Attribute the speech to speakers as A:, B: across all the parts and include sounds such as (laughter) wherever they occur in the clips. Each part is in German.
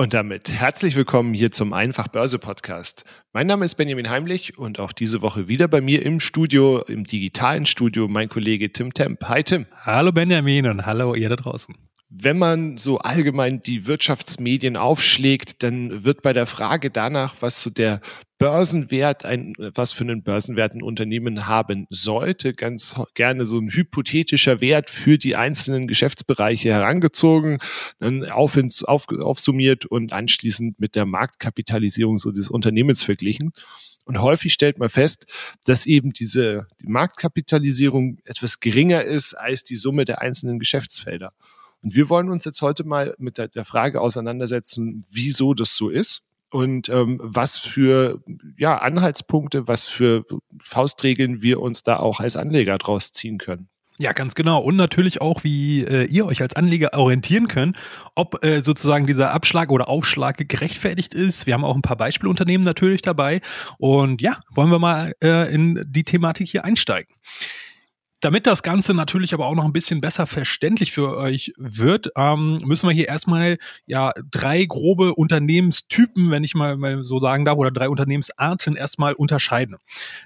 A: Und damit herzlich willkommen hier zum Einfach Börse Podcast. Mein Name ist Benjamin Heimlich und auch diese Woche wieder bei mir im Studio, im digitalen Studio, mein Kollege Tim Temp. Hi Tim.
B: Hallo Benjamin und hallo ihr da draußen.
A: Wenn man so allgemein die Wirtschaftsmedien aufschlägt, dann wird bei der Frage danach, was so der Börsenwert, ein, was für einen Börsenwert ein Unternehmen haben sollte, ganz gerne so ein hypothetischer Wert für die einzelnen Geschäftsbereiche herangezogen, dann auf, auf, aufsummiert und anschließend mit der Marktkapitalisierung so des Unternehmens verglichen. Und häufig stellt man fest, dass eben diese die Marktkapitalisierung etwas geringer ist als die Summe der einzelnen Geschäftsfelder. Und wir wollen uns jetzt heute mal mit der, der Frage auseinandersetzen, wieso das so ist und ähm, was für ja, Anhaltspunkte, was für Faustregeln wir uns da auch als Anleger draus ziehen können.
B: Ja, ganz genau. Und natürlich auch, wie äh, ihr euch als Anleger orientieren könnt, ob äh, sozusagen dieser Abschlag oder Aufschlag gerechtfertigt ist. Wir haben auch ein paar Beispielunternehmen natürlich dabei. Und ja, wollen wir mal äh, in die Thematik hier einsteigen. Damit das Ganze natürlich aber auch noch ein bisschen besser verständlich für euch wird, ähm, müssen wir hier erstmal ja drei grobe Unternehmenstypen, wenn ich mal, mal so sagen darf, oder drei Unternehmensarten erstmal unterscheiden.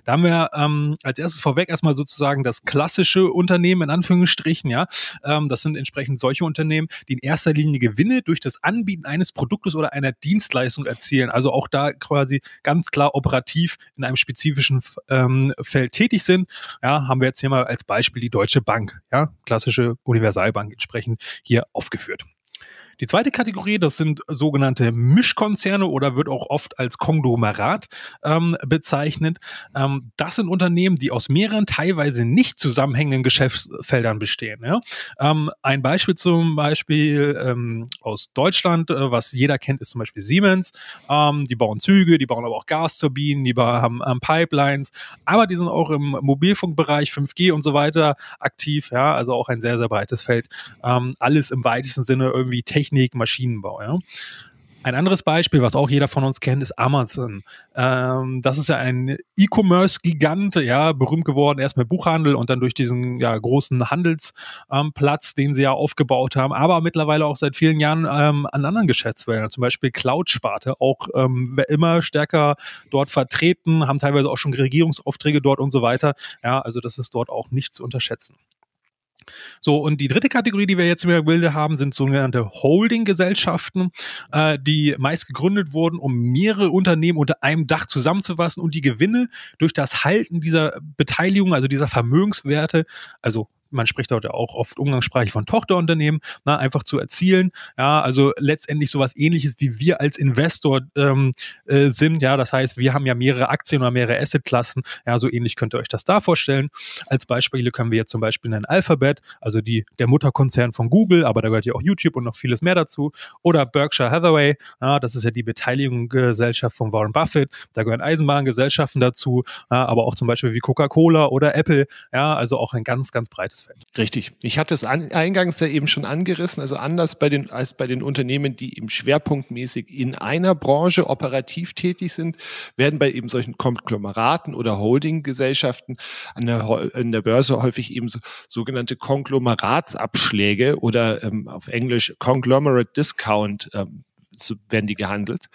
B: Da haben wir ähm, als erstes vorweg erstmal sozusagen das klassische Unternehmen in Anführungsstrichen, ja. Ähm, das sind entsprechend solche Unternehmen, die in erster Linie Gewinne durch das Anbieten eines Produktes oder einer Dienstleistung erzielen. Also auch da quasi ganz klar operativ in einem spezifischen ähm, Feld tätig sind. Ja, haben wir jetzt hier mal als als Beispiel die Deutsche Bank, ja, klassische Universalbank entsprechend hier aufgeführt. Die zweite Kategorie, das sind sogenannte Mischkonzerne oder wird auch oft als Konglomerat ähm, bezeichnet. Ähm, das sind Unternehmen, die aus mehreren teilweise nicht zusammenhängenden Geschäftsfeldern bestehen. Ja? Ähm, ein Beispiel zum Beispiel ähm, aus Deutschland, äh, was jeder kennt, ist zum Beispiel Siemens. Ähm, die bauen Züge, die bauen aber auch Gasturbinen, die haben ähm, Pipelines, aber die sind auch im Mobilfunkbereich 5G und so weiter aktiv. Ja, also auch ein sehr, sehr breites Feld. alles im weitesten Sinne irgendwie technisch Technik, Maschinenbau. Ja. Ein anderes Beispiel, was auch jeder von uns kennt, ist Amazon. Ähm, das ist ja ein E-Commerce-Gigant, ja, berühmt geworden erst mit Buchhandel und dann durch diesen ja, großen Handelsplatz, ähm, den sie ja aufgebaut haben, aber mittlerweile auch seit vielen Jahren ähm, an anderen Geschäftsfeldern, zum Beispiel Cloud-Sparte, auch ähm, immer stärker dort vertreten, haben teilweise auch schon Regierungsaufträge dort und so weiter. Ja, also das ist dort auch nicht zu unterschätzen. So, und die dritte Kategorie, die wir jetzt im Bilde haben, sind sogenannte Holding-Gesellschaften, äh, die meist gegründet wurden, um mehrere Unternehmen unter einem Dach zusammenzufassen und die Gewinne durch das Halten dieser Beteiligung, also dieser Vermögenswerte, also man spricht heute auch oft umgangssprachlich von Tochterunternehmen, na, einfach zu erzielen. Ja, also letztendlich sowas ähnliches wie wir als Investor ähm, äh, sind. Ja, das heißt, wir haben ja mehrere Aktien oder mehrere Assetklassen. Ja, so ähnlich könnt ihr euch das da vorstellen. Als Beispiele können wir jetzt zum Beispiel nennen Alphabet, also die, der Mutterkonzern von Google, aber da gehört ja auch YouTube und noch vieles mehr dazu. Oder Berkshire Hathaway, ja, das ist ja die Beteiligungsgesellschaft von Warren Buffett. Da gehören Eisenbahngesellschaften dazu, ja, aber auch zum Beispiel wie Coca-Cola oder Apple. Ja, also auch ein ganz, ganz breites Feld.
A: Richtig. Ich hatte es an, eingangs ja eben schon angerissen, also anders bei den, als bei den Unternehmen, die eben schwerpunktmäßig in einer Branche operativ tätig sind, werden bei eben solchen Konglomeraten oder Holdinggesellschaften an der, an der Börse häufig eben so, sogenannte Konglomeratsabschläge oder ähm, auf Englisch Conglomerate Discount ähm, werden die gehandelt.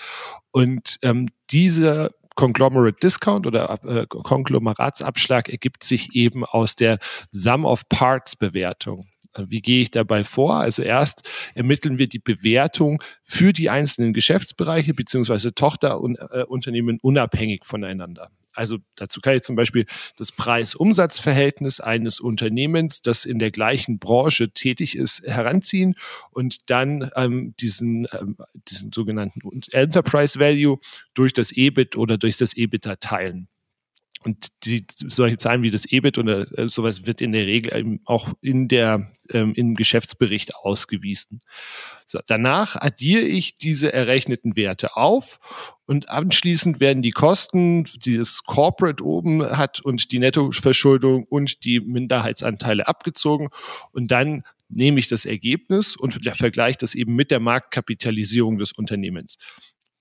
A: Und ähm, diese Conglomerate Discount oder äh, Konglomeratsabschlag ergibt sich eben aus der Sum of Parts Bewertung. Also wie gehe ich dabei vor? Also erst ermitteln wir die Bewertung für die einzelnen Geschäftsbereiche beziehungsweise Tochterunternehmen unabhängig voneinander. Also dazu kann ich zum Beispiel das Preis-Umsatz-Verhältnis eines Unternehmens, das in der gleichen Branche tätig ist, heranziehen und dann ähm, diesen, ähm, diesen sogenannten Enterprise Value durch das EBIT oder durch das EBITDA teilen. Und die, solche Zahlen wie das EBIT oder äh, sowas wird in der Regel auch in der, ähm, im Geschäftsbericht ausgewiesen. So, danach addiere ich diese errechneten Werte auf und anschließend werden die Kosten, die das Corporate oben hat und die Nettoverschuldung und die Minderheitsanteile abgezogen und dann nehme ich das Ergebnis und vergleiche das eben mit der Marktkapitalisierung des Unternehmens.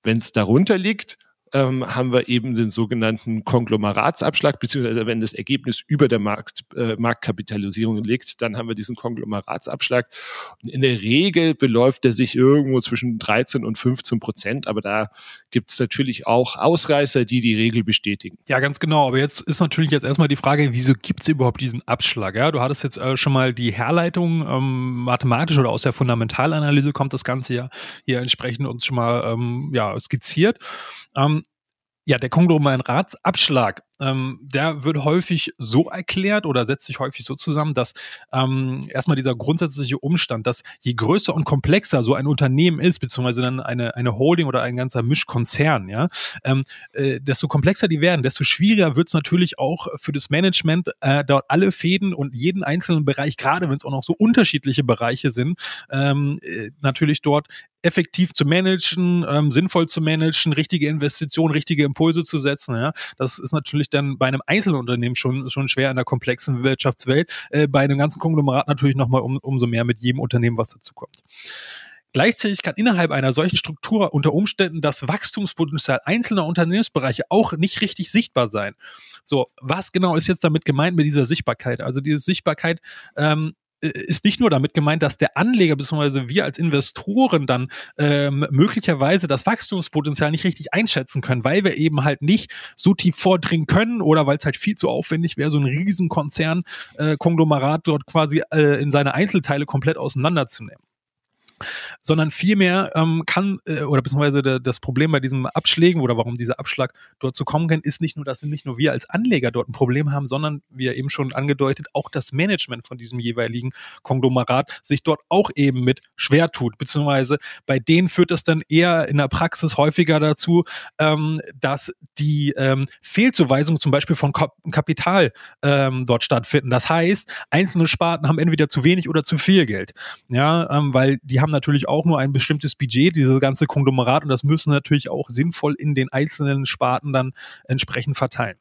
A: Wenn es darunter liegt, ähm, haben wir eben den sogenannten Konglomeratsabschlag, beziehungsweise wenn das Ergebnis über der Markt, äh, Marktkapitalisierung liegt, dann haben wir diesen Konglomeratsabschlag. Und in der Regel beläuft er sich irgendwo zwischen 13 und 15 Prozent, aber da gibt es natürlich auch Ausreißer, die die Regel bestätigen.
B: Ja, ganz genau. Aber jetzt ist natürlich jetzt erstmal die Frage, wieso gibt es überhaupt diesen Abschlag? Ja, du hattest jetzt äh, schon mal die Herleitung ähm, mathematisch oder aus der Fundamentalanalyse kommt das Ganze ja hier entsprechend uns schon mal ähm, ja, skizziert. Ja, der Konglomeratsabschlag ähm, der wird häufig so erklärt oder setzt sich häufig so zusammen, dass ähm, erstmal dieser grundsätzliche Umstand, dass je größer und komplexer so ein Unternehmen ist, beziehungsweise dann eine, eine Holding oder ein ganzer Mischkonzern, ja, ähm, äh, desto komplexer die werden, desto schwieriger wird es natürlich auch für das Management, äh, dort alle Fäden und jeden einzelnen Bereich, gerade wenn es auch noch so unterschiedliche Bereiche sind, ähm, äh, natürlich dort effektiv zu managen, ähm, sinnvoll zu managen, richtige Investitionen, richtige Impulse zu setzen. Ja, das ist natürlich natürlich dann bei einem Einzelunternehmen schon, schon schwer in der komplexen Wirtschaftswelt, äh, bei einem ganzen Konglomerat natürlich nochmal um, umso mehr mit jedem Unternehmen, was dazu kommt. Gleichzeitig kann innerhalb einer solchen Struktur unter Umständen das Wachstumspotenzial einzelner Unternehmensbereiche auch nicht richtig sichtbar sein. So, was genau ist jetzt damit gemeint mit dieser Sichtbarkeit? Also diese Sichtbarkeit ähm, äh, ist nicht nur damit gemeint, dass der Anleger bzw. wir als Investoren dann ähm, möglicherweise das Wachstumspotenzial nicht richtig einschätzen können, weil wir eben halt nicht so tief vordringen können oder weil es halt viel zu aufwendig wäre, so ein Riesenkonzern, äh, Konglomerat dort quasi äh, in seine Einzelteile komplett auseinanderzunehmen sondern vielmehr ähm, kann, äh, oder beziehungsweise de, das Problem bei diesem Abschlägen oder warum dieser Abschlag dort zu kommen kann, ist nicht nur, dass nicht nur wir als Anleger dort ein Problem haben, sondern, wie eben schon angedeutet, auch das Management von diesem jeweiligen Konglomerat sich dort auch eben mit schwer tut, beziehungsweise bei denen führt das dann eher in der Praxis häufiger dazu, ähm, dass die ähm, Fehlzuweisungen zum Beispiel von Kapital ähm, dort stattfinden. Das heißt, einzelne Sparten haben entweder zu wenig oder zu viel Geld, ja, ähm, weil die haben haben natürlich auch nur ein bestimmtes Budget, dieses ganze Konglomerat, und das müssen natürlich auch sinnvoll in den einzelnen Sparten dann entsprechend verteilen.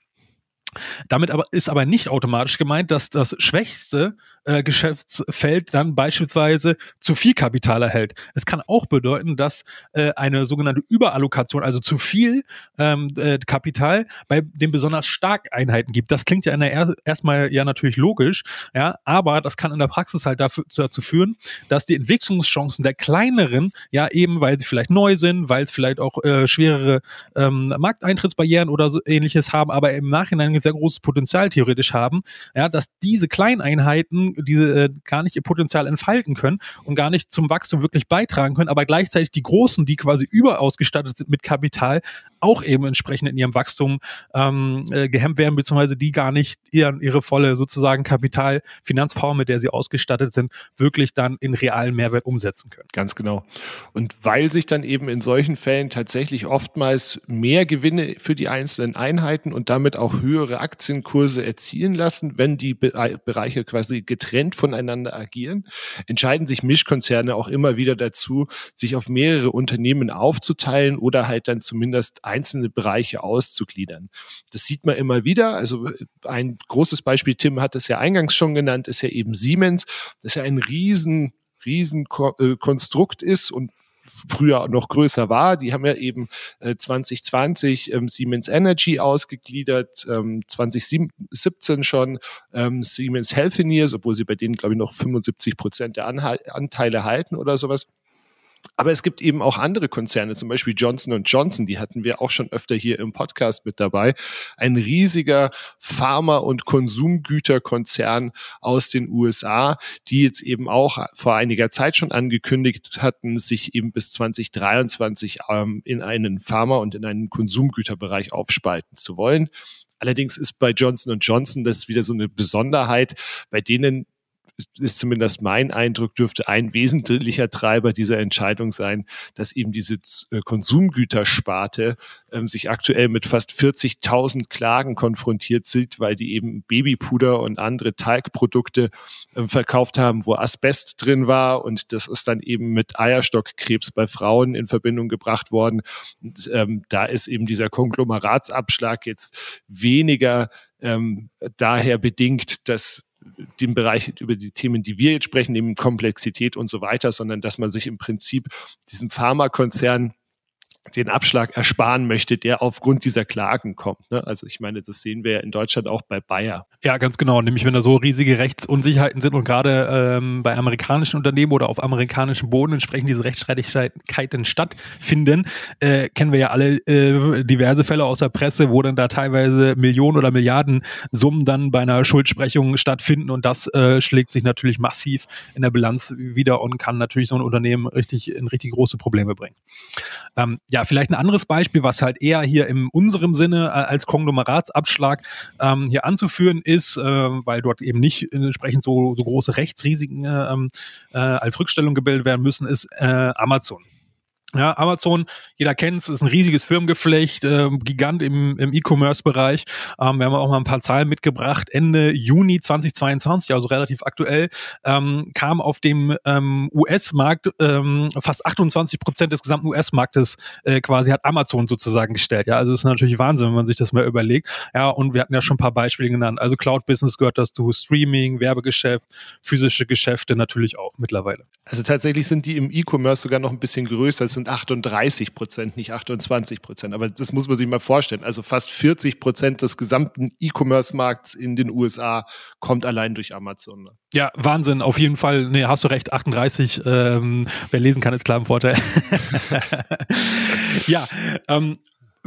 B: Damit aber ist aber nicht automatisch gemeint, dass das schwächste äh, Geschäftsfeld dann beispielsweise zu viel Kapital erhält. Es kann auch bedeuten, dass äh, eine sogenannte Überallokation, also zu viel ähm, äh, Kapital bei den besonders starken Einheiten gibt. Das klingt ja in der er erstmal ja natürlich logisch, ja, aber das kann in der Praxis halt dafür, dazu führen, dass die Entwicklungschancen der kleineren, ja eben, weil sie vielleicht neu sind, weil es vielleicht auch äh, schwerere ähm, Markteintrittsbarrieren oder so ähnliches haben, aber im Nachhinein sehr großes Potenzial theoretisch haben, ja, dass diese Kleineinheiten diese äh, gar nicht ihr Potenzial entfalten können und gar nicht zum Wachstum wirklich beitragen können, aber gleichzeitig die Großen, die quasi überausgestattet sind mit Kapital, auch eben entsprechend in ihrem Wachstum ähm, äh, gehemmt werden, beziehungsweise die gar nicht ihren, ihre volle sozusagen Kapital, Finanzpower, mit der sie ausgestattet sind, wirklich dann in realen Mehrwert umsetzen können.
A: Ganz genau. Und weil sich dann eben in solchen Fällen tatsächlich oftmals mehr Gewinne für die einzelnen Einheiten und damit auch höhere Aktienkurse erzielen lassen, wenn die Bereiche quasi getrennt voneinander agieren, entscheiden sich Mischkonzerne auch immer wieder dazu, sich auf mehrere Unternehmen aufzuteilen oder halt dann zumindest einzelne Bereiche auszugliedern. Das sieht man immer wieder. Also ein großes Beispiel, Tim hat es ja eingangs schon genannt, ist ja eben Siemens, das ja ein riesen riesen äh, Konstrukt ist und früher noch größer war. Die haben ja eben äh, 2020 ähm, Siemens Energy ausgegliedert, ähm, 2017 schon ähm, Siemens Healthineers, obwohl sie bei denen, glaube ich, noch 75 Prozent der Anteile halten oder sowas. Aber es gibt eben auch andere Konzerne, zum Beispiel Johnson Johnson, die hatten wir auch schon öfter hier im Podcast mit dabei. Ein riesiger Pharma- und Konsumgüterkonzern aus den USA, die jetzt eben auch vor einiger Zeit schon angekündigt hatten, sich eben bis 2023 ähm, in einen Pharma- und in einen Konsumgüterbereich aufspalten zu wollen. Allerdings ist bei Johnson Johnson das wieder so eine Besonderheit, bei denen ist zumindest mein Eindruck, dürfte ein wesentlicher Treiber dieser Entscheidung sein, dass eben diese äh, Konsumgütersparte ähm, sich aktuell mit fast 40.000 Klagen konfrontiert sieht, weil die eben Babypuder und andere Teigprodukte ähm, verkauft haben, wo Asbest drin war und das ist dann eben mit Eierstockkrebs bei Frauen in Verbindung gebracht worden. Und, ähm, da ist eben dieser Konglomeratsabschlag jetzt weniger ähm, daher bedingt, dass dem Bereich über die Themen, die wir jetzt sprechen, eben Komplexität und so weiter, sondern dass man sich im Prinzip diesem Pharmakonzern den Abschlag ersparen möchte, der aufgrund dieser Klagen kommt. Ne? Also ich meine, das sehen wir ja in Deutschland auch bei Bayer.
B: Ja, ganz genau. Nämlich wenn da so riesige Rechtsunsicherheiten sind und gerade ähm, bei amerikanischen Unternehmen oder auf amerikanischem Boden entsprechend diese Rechtsstreitigkeiten stattfinden, äh, kennen wir ja alle äh, diverse Fälle aus der Presse, wo dann da teilweise Millionen oder Milliarden Summen dann bei einer Schuldsprechung stattfinden und das äh, schlägt sich natürlich massiv in der Bilanz wieder und kann natürlich so ein Unternehmen richtig in richtig große Probleme bringen. Ähm, ja, vielleicht ein anderes Beispiel, was halt eher hier in unserem Sinne äh, als Konglomeratsabschlag ähm, hier anzuführen ist, äh, weil dort eben nicht entsprechend so, so große Rechtsrisiken äh, ähm, äh, als Rückstellung gebildet werden müssen, ist äh, Amazon. Ja, Amazon, jeder kennt es, ist ein riesiges Firmengeflecht, äh, Gigant im, im E-Commerce-Bereich. Ähm, wir haben auch mal ein paar Zahlen mitgebracht. Ende Juni 2022, also relativ aktuell, ähm, kam auf dem ähm, US-Markt ähm, fast 28 Prozent des gesamten US-Marktes äh, quasi hat Amazon sozusagen gestellt. Ja, also ist natürlich Wahnsinn, wenn man sich das mal überlegt. Ja, und wir hatten ja schon ein paar Beispiele genannt. Also Cloud-Business gehört dazu, Streaming, Werbegeschäft, physische Geschäfte natürlich auch mittlerweile.
A: Also tatsächlich sind die im E-Commerce sogar noch ein bisschen größer. Es sind sind 38 Prozent, nicht 28 Prozent. Aber das muss man sich mal vorstellen. Also fast 40 Prozent des gesamten E-Commerce-Markts in den USA kommt allein durch Amazon. Ne?
B: Ja, Wahnsinn, auf jeden Fall. Nee, hast du recht, 38. Ähm, wer lesen kann, ist klar im Vorteil. (laughs) ja, ähm,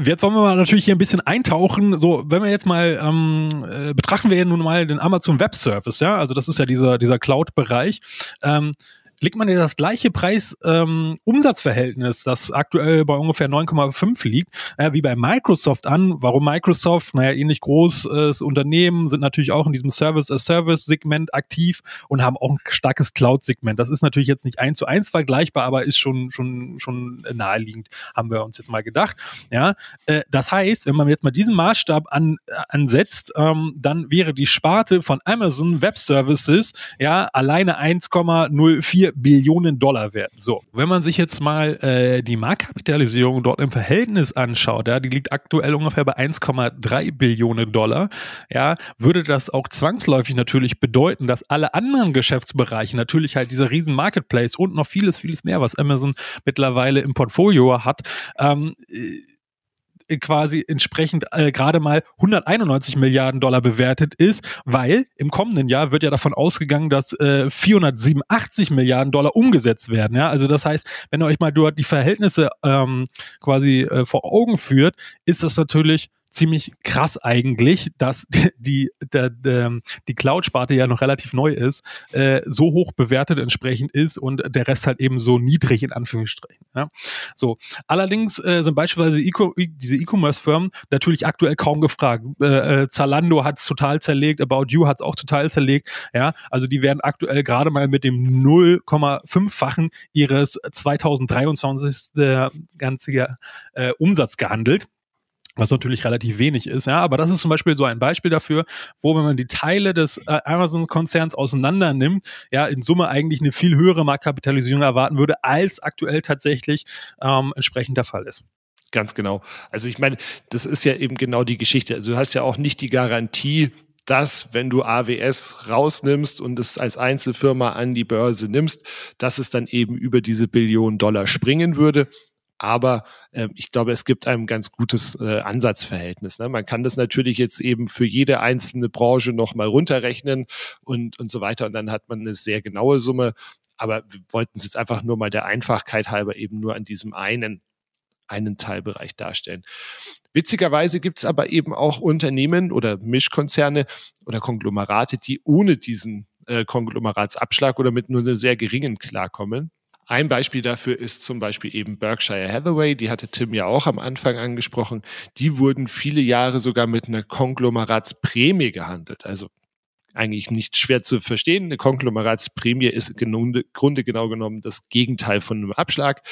B: Jetzt wollen wir mal natürlich hier ein bisschen eintauchen. So, wenn wir jetzt mal ähm, äh, betrachten wir ja nun mal den Amazon Web Service, ja, also das ist ja dieser dieser Cloud-Bereich. Ähm, legt man ja das gleiche Preis-Umsatzverhältnis, ähm, das aktuell bei ungefähr 9,5 liegt, äh, wie bei Microsoft an. Warum Microsoft? Naja, ähnlich großes Unternehmen, sind natürlich auch in diesem Service-as-Service-Segment aktiv und haben auch ein starkes Cloud-Segment. Das ist natürlich jetzt nicht eins zu eins vergleichbar, aber ist schon, schon, schon naheliegend, haben wir uns jetzt mal gedacht. Ja, äh, das heißt, wenn man jetzt mal diesen Maßstab an, äh, ansetzt, ähm, dann wäre die Sparte von Amazon Web Services ja alleine 1,04 Billionen Dollar wert. So, wenn man sich jetzt mal äh, die Marktkapitalisierung dort im Verhältnis anschaut, ja, die liegt aktuell ungefähr bei 1,3 Billionen Dollar, ja, würde das auch zwangsläufig natürlich bedeuten, dass alle anderen Geschäftsbereiche natürlich halt dieser riesen Marketplace und noch vieles, vieles mehr, was Amazon mittlerweile im Portfolio hat, ähm, quasi entsprechend äh, gerade mal 191 Milliarden Dollar bewertet ist, weil im kommenden Jahr wird ja davon ausgegangen, dass äh, 487 Milliarden Dollar umgesetzt werden. Ja? Also das heißt, wenn ihr euch mal dort die Verhältnisse ähm, quasi äh, vor Augen führt, ist das natürlich ziemlich krass eigentlich, dass (laughs) die, der, der, die Cloud-Sparte ja noch relativ neu ist, äh, so hoch bewertet entsprechend ist und der Rest halt eben so niedrig in Anführungsstrichen. Ja? So. Allerdings äh, sind beispielsweise e diese E-Commerce-Firmen natürlich aktuell kaum gefragt. Äh, äh, Zalando hat es total zerlegt, About You hat es auch total zerlegt. Ja? Also die werden aktuell gerade mal mit dem 0,5-fachen ihres 2023 der ganze äh, Umsatz gehandelt was natürlich relativ wenig ist, ja, aber das ist zum Beispiel so ein Beispiel dafür, wo wenn man die Teile des äh, Amazon-Konzerns auseinander nimmt, ja, in Summe eigentlich eine viel höhere Marktkapitalisierung erwarten würde, als aktuell tatsächlich ähm, entsprechend der Fall ist.
A: Ganz genau. Also ich meine, das ist ja eben genau die Geschichte. Also du hast ja auch nicht die Garantie, dass wenn du AWS rausnimmst und es als Einzelfirma an die Börse nimmst, dass es dann eben über diese Billionen Dollar springen würde. Aber äh, ich glaube, es gibt ein ganz gutes äh, Ansatzverhältnis. Ne? Man kann das natürlich jetzt eben für jede einzelne Branche nochmal runterrechnen und, und so weiter. Und dann hat man eine sehr genaue Summe. Aber wir wollten es jetzt einfach nur mal der Einfachkeit halber eben nur an diesem einen einen Teilbereich darstellen. Witzigerweise gibt es aber eben auch Unternehmen oder Mischkonzerne oder Konglomerate, die ohne diesen äh, Konglomeratsabschlag oder mit nur einer sehr geringen klarkommen. Ein Beispiel dafür ist zum Beispiel eben Berkshire Hathaway, die hatte Tim ja auch am Anfang angesprochen. Die wurden viele Jahre sogar mit einer Konglomeratsprämie gehandelt. Also eigentlich nicht schwer zu verstehen. Eine Konglomeratsprämie ist im Grunde genau genommen das Gegenteil von einem Abschlag.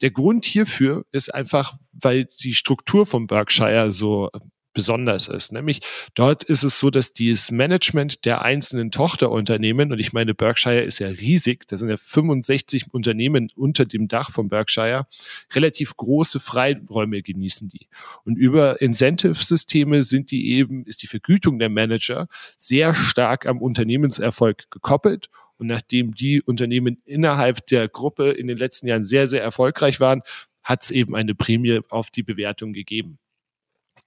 A: Der Grund hierfür ist einfach, weil die Struktur von Berkshire so besonders ist. Nämlich dort ist es so, dass dieses Management der einzelnen Tochterunternehmen, und ich meine, Berkshire ist ja riesig, da sind ja 65 Unternehmen unter dem Dach von Berkshire, relativ große Freiräume genießen die. Und über Incentive-Systeme sind die eben, ist die Vergütung der Manager sehr stark am Unternehmenserfolg gekoppelt. Und nachdem die Unternehmen innerhalb der Gruppe in den letzten Jahren sehr, sehr erfolgreich waren, hat es eben eine Prämie auf die Bewertung gegeben.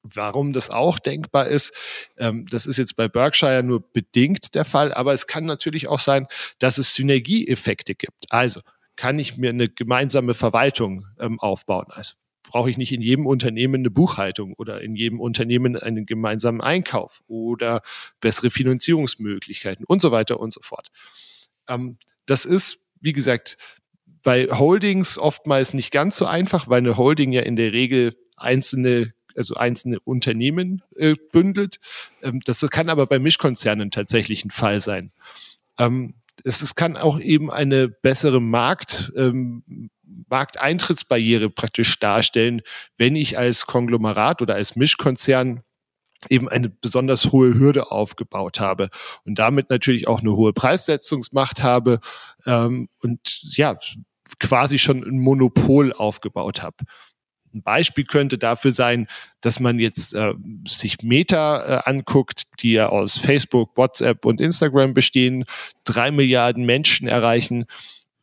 A: Warum das auch denkbar ist, ähm, das ist jetzt bei Berkshire nur bedingt der Fall, aber es kann natürlich auch sein, dass es Synergieeffekte gibt. Also kann ich mir eine gemeinsame Verwaltung ähm, aufbauen. Also brauche ich nicht in jedem Unternehmen eine Buchhaltung oder in jedem Unternehmen einen gemeinsamen Einkauf oder bessere Finanzierungsmöglichkeiten und so weiter und so fort. Ähm, das ist, wie gesagt, bei Holdings oftmals nicht ganz so einfach, weil eine Holding ja in der Regel einzelne also einzelne Unternehmen äh, bündelt. Ähm, das kann aber bei Mischkonzernen tatsächlich ein Fall sein. Ähm, es, es kann auch eben eine bessere Markt, ähm, Markteintrittsbarriere praktisch darstellen, wenn ich als Konglomerat oder als Mischkonzern eben eine besonders hohe Hürde aufgebaut habe und damit natürlich auch eine hohe Preissetzungsmacht habe ähm, und ja quasi schon ein Monopol aufgebaut habe. Ein Beispiel könnte dafür sein, dass man jetzt äh, sich Meta äh, anguckt, die ja aus Facebook, WhatsApp und Instagram bestehen, drei Milliarden Menschen erreichen.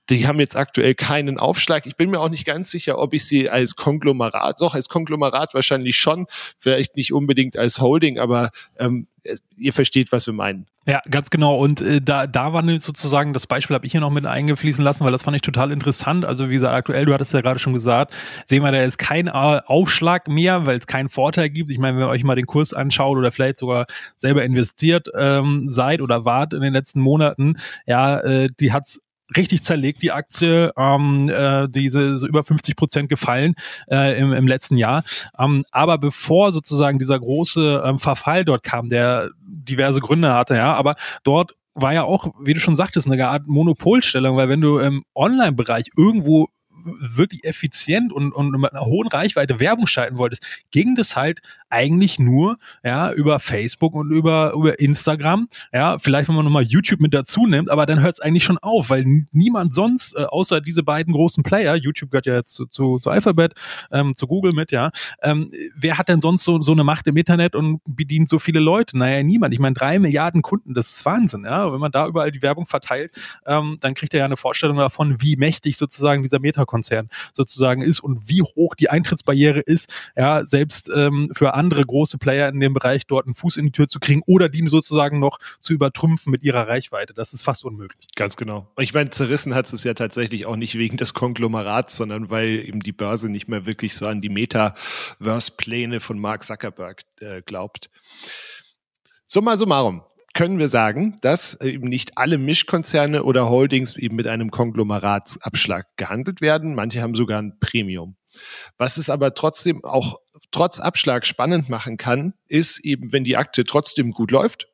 A: Die haben jetzt aktuell keinen Aufschlag. Ich bin mir auch nicht ganz sicher, ob ich sie als Konglomerat, doch als Konglomerat wahrscheinlich schon, vielleicht nicht unbedingt als Holding, aber ähm, ihr versteht, was wir meinen.
B: Ja, ganz genau. Und äh, da, da war sozusagen, das Beispiel habe ich hier noch mit eingefließen lassen, weil das fand ich total interessant. Also wie gesagt, aktuell, du hattest ja gerade schon gesagt, sehen wir da jetzt keinen Aufschlag mehr, weil es keinen Vorteil gibt. Ich meine, wenn ihr euch mal den Kurs anschaut oder vielleicht sogar selber investiert ähm, seid oder wart in den letzten Monaten, ja, äh, die hat's richtig zerlegt, die Aktie, ähm, äh, diese so über 50 Prozent gefallen äh, im, im letzten Jahr. Ähm, aber bevor sozusagen dieser große ähm, Verfall dort kam, der diverse Gründe hatte, ja, aber dort war ja auch, wie du schon sagtest, eine Art Monopolstellung, weil wenn du im Online-Bereich irgendwo wirklich effizient und, und mit einer hohen Reichweite Werbung schalten wolltest, ging das halt eigentlich nur ja über Facebook und über über Instagram. Ja, vielleicht wenn man nochmal YouTube mit dazu nimmt, aber dann hört es eigentlich schon auf, weil niemand sonst äh, außer diese beiden großen Player, YouTube gehört ja jetzt zu, zu, zu Alphabet, ähm, zu Google mit, ja, ähm, wer hat denn sonst so, so eine Macht im Internet und bedient so viele Leute? Naja, niemand. Ich meine, drei Milliarden Kunden, das ist Wahnsinn, ja. Wenn man da überall die Werbung verteilt, ähm, dann kriegt er ja eine Vorstellung davon, wie mächtig sozusagen dieser Meta-Konzern sozusagen ist und wie hoch die Eintrittsbarriere ist, ja, selbst ähm, für andere große Player in dem Bereich dort einen Fuß in die Tür zu kriegen oder die sozusagen noch zu übertrümpfen mit ihrer Reichweite. Das ist fast unmöglich.
A: Ganz genau. Ich meine, zerrissen hat es ja tatsächlich auch nicht wegen des Konglomerats, sondern weil eben die Börse nicht mehr wirklich so an die Metaverse-Pläne von Mark Zuckerberg äh, glaubt. Summa summarum können wir sagen, dass eben nicht alle Mischkonzerne oder Holdings eben mit einem Konglomeratsabschlag gehandelt werden. Manche haben sogar ein Premium. Was es aber trotzdem auch trotz Abschlag spannend machen kann, ist eben, wenn die Aktie trotzdem gut läuft,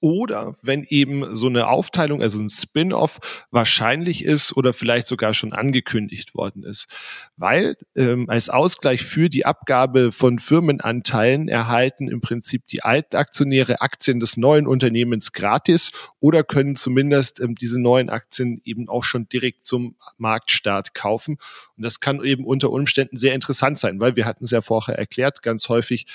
A: oder wenn eben so eine Aufteilung, also ein Spin-off wahrscheinlich ist oder vielleicht sogar schon angekündigt worden ist. Weil ähm, als Ausgleich für die Abgabe von Firmenanteilen erhalten im Prinzip die alten Aktionäre Aktien des neuen Unternehmens gratis oder können zumindest ähm, diese neuen Aktien eben auch schon direkt zum Marktstart kaufen. Und das kann eben unter Umständen sehr interessant sein, weil wir hatten es ja vorher erklärt, ganz häufig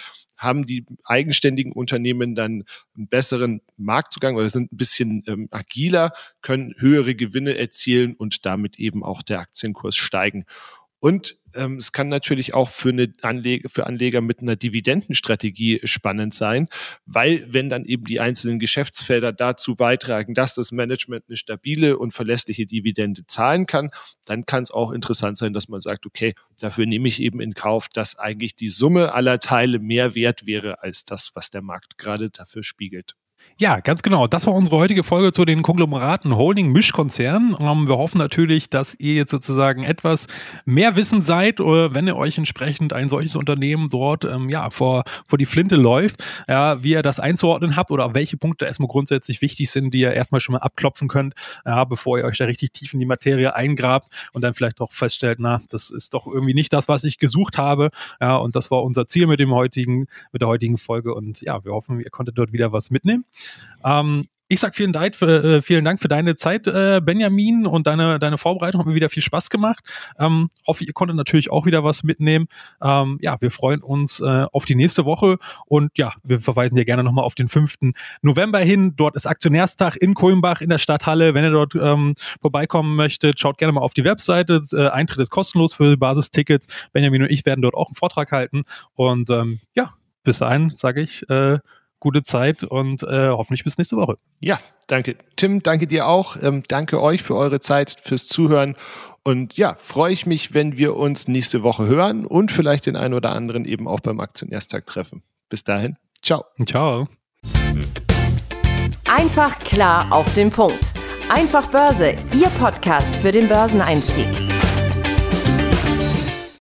A: haben die eigenständigen Unternehmen dann einen besseren Marktzugang oder sind ein bisschen ähm, agiler, können höhere Gewinne erzielen und damit eben auch der Aktienkurs steigen. Und ähm, es kann natürlich auch für, eine Anleger, für Anleger mit einer Dividendenstrategie spannend sein, weil wenn dann eben die einzelnen Geschäftsfelder dazu beitragen, dass das Management eine stabile und verlässliche Dividende zahlen kann, dann kann es auch interessant sein, dass man sagt, okay, dafür nehme ich eben in Kauf, dass eigentlich die Summe aller Teile mehr wert wäre als das, was der Markt gerade dafür spiegelt.
B: Ja, ganz genau. Das war unsere heutige Folge zu den Konglomeraten Holding Mischkonzernen. Ähm, wir hoffen natürlich, dass ihr jetzt sozusagen etwas mehr Wissen seid, oder wenn ihr euch entsprechend ein solches Unternehmen dort ähm, ja vor vor die Flinte läuft, ja, wie ihr das einzuordnen habt oder welche Punkte erstmal grundsätzlich wichtig sind, die ihr erstmal schon mal abklopfen könnt, ja, bevor ihr euch da richtig tief in die Materie eingrabt und dann vielleicht doch feststellt, na, das ist doch irgendwie nicht das, was ich gesucht habe. Ja, und das war unser Ziel mit dem heutigen mit der heutigen Folge und ja, wir hoffen, ihr konntet dort wieder was mitnehmen. Ähm, ich sag vielen Dank für, äh, vielen Dank für deine Zeit, äh, Benjamin, und deine, deine Vorbereitung. Hat mir wieder viel Spaß gemacht. Ähm, hoffe, ihr konntet natürlich auch wieder was mitnehmen. Ähm, ja, wir freuen uns äh, auf die nächste Woche und ja, wir verweisen ja gerne nochmal auf den 5. November hin. Dort ist Aktionärstag in Kulmbach in der Stadthalle. Wenn ihr dort ähm, vorbeikommen möchtet, schaut gerne mal auf die Webseite. Äh, Eintritt ist kostenlos für Basistickets. Benjamin und ich werden dort auch einen Vortrag halten. Und ähm, ja, bis dahin sage ich, äh, gute Zeit und äh, hoffentlich bis nächste Woche.
A: Ja, danke. Tim, danke dir auch. Ähm, danke euch für eure Zeit, fürs Zuhören. Und ja, freue ich mich, wenn wir uns nächste Woche hören und vielleicht den einen oder anderen eben auch beim Aktionärstag treffen. Bis dahin. Ciao.
B: Ciao.
C: Einfach klar auf den Punkt. Einfach Börse, Ihr Podcast für den Börseneinstieg.